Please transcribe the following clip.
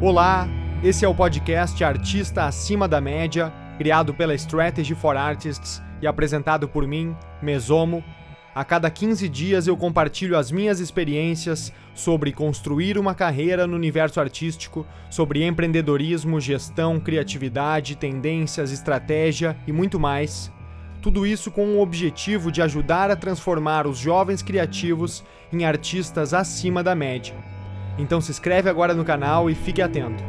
Olá, esse é o podcast Artista Acima da Média, criado pela Strategy for Artists e apresentado por mim, Mesomo. A cada 15 dias eu compartilho as minhas experiências sobre construir uma carreira no universo artístico, sobre empreendedorismo, gestão, criatividade, tendências, estratégia e muito mais. Tudo isso com o objetivo de ajudar a transformar os jovens criativos em artistas acima da média. Então se inscreve agora no canal e fique atento.